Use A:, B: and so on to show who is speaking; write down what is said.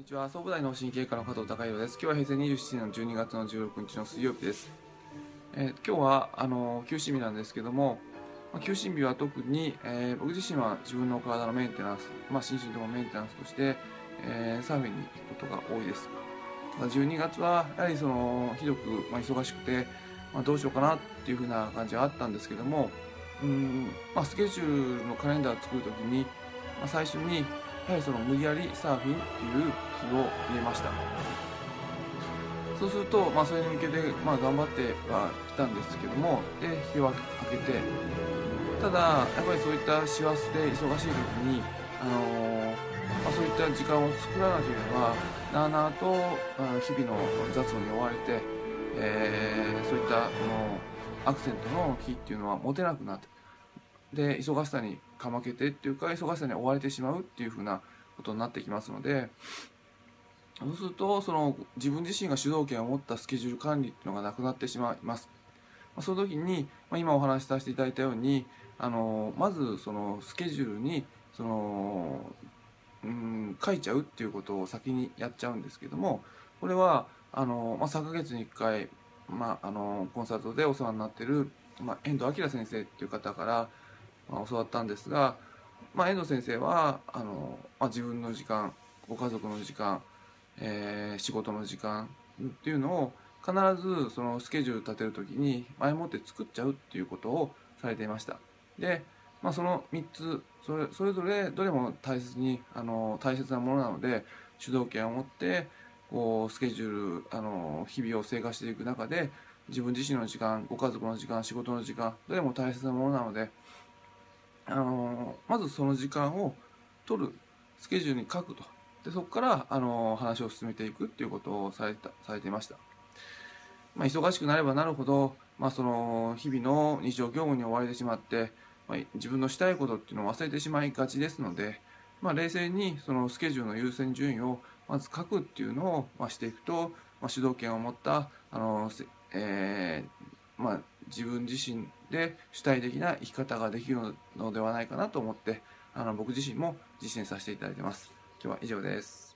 A: こんにちは。総武大脳神経科の加藤孝弘です。今日は平成27年の12月の16日の水曜日です、えー今日はあの休診日なんですけども、まあ、休診日は特に、えー僕自身は自分の体のメンテナンス、まあ、心身ともメンテナンスとして、えーサーフィンに行くことが多いです。ただ12月はやはりそのひどく、まあ、忙しくて、まあ、どうしようかなっていうふうな感じはあったんですけどもうん、まあ、スケジュールのカレンダーを作るときに、まあ、最初にやはりその無理やりサーフィンっていう日を入れました。そうすると、まあ、それに向けて、まあ、頑張ってはきたんですけどもで日を明けて。ただやっぱりそういった師走で忙しい時に、あのーまあ、そういった時間を作らなければなあなあと日々の雑務に追われて、えーそういったこのアクセントの日っていうのは持てなくなってで忙しさにかまけてっていうか忙しさに追われてしまうっていうふうなことになってきますのでそうするとその自分自身が主導権を持ったスケジュール管理っていうのがなくなってしまいます。まあその時に、まあ、今お話しさせていただいたようにあのまずそのスケジュールにそのうん書いちゃうっていうことを先にやっちゃうんですけどもこれはあの、まあ、3ヶ月に1回、まあ、あのコンサートでお世話になってる、まあ、遠藤明先生っていう方から、教わったんですが、まあ、遠藤先生はあの、まあ、自分の時間ご家族の時間、えー仕事の時間っていうのを必ずそのスケジュール立てる時に前もって作っちゃうっていうことをされていました。で、まあ、その3つそれそれぞれどれも大切にあの大切なものなので主導権を持ってこうスケジュールあの日々を生活していく中で自分自身の時間ご家族の時間仕事の時間どれも大切なものなのであのまずその時間を取るスケジュールに書くと。でそこからあの話を進めていくっていうことをされたされていました、まあ、忙しくなればなるほど、まあ、その日々の日常業務に追われてしまって、まあ、自分のしたいことっていうのを忘れてしまいがちですので、まあ、冷静にそのスケジュールの優先順位をまず書くっていうのを、まあ、していくと、まあ、主導権を持ったあの、えー、自分自身で主体的な生き方ができるのではないかなと思ってあの僕自身も実践させていただいてます。今日は以上です。